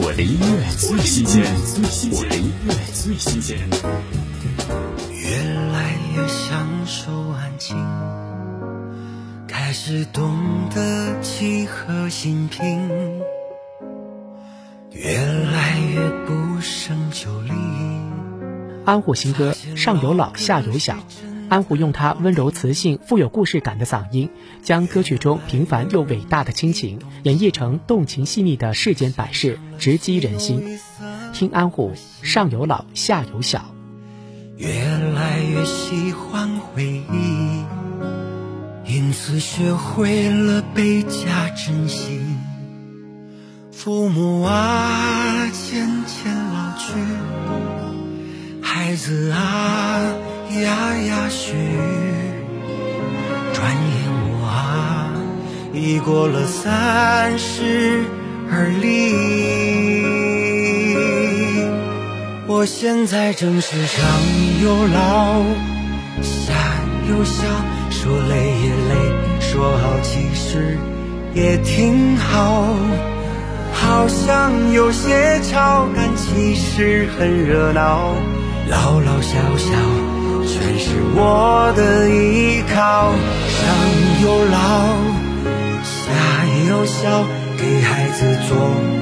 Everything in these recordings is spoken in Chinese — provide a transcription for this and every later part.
我的音乐最新鲜，我的音乐最新鲜。越来越享受安静，开始懂得契合心平，越来越不胜酒力。安虎新歌上有老下有小，安琥用他温柔磁性、富有故事感的嗓音，将歌曲中平凡又伟大的亲情演绎成动情细腻的世间百事，直击人心。听安琥上有老下有小，越来越喜欢回忆，因此学会了倍加珍惜。父母啊，渐渐老去。孩子啊，牙牙学语，转眼我啊，已过了三十而立。我现在正是上有老，下有小，说累也累，说好其实也挺好。好像有些吵，但其实很热闹。老老小小，我的依靠。上有老，下有小，给孩子做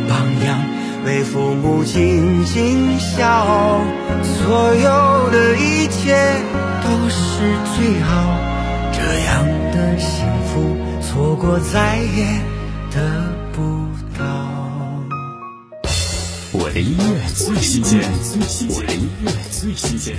榜样，为父母尽尽孝。所有的一切都是最好，这样的幸福，错过再也得不到。我的音乐最新鲜，我的音乐最新鲜。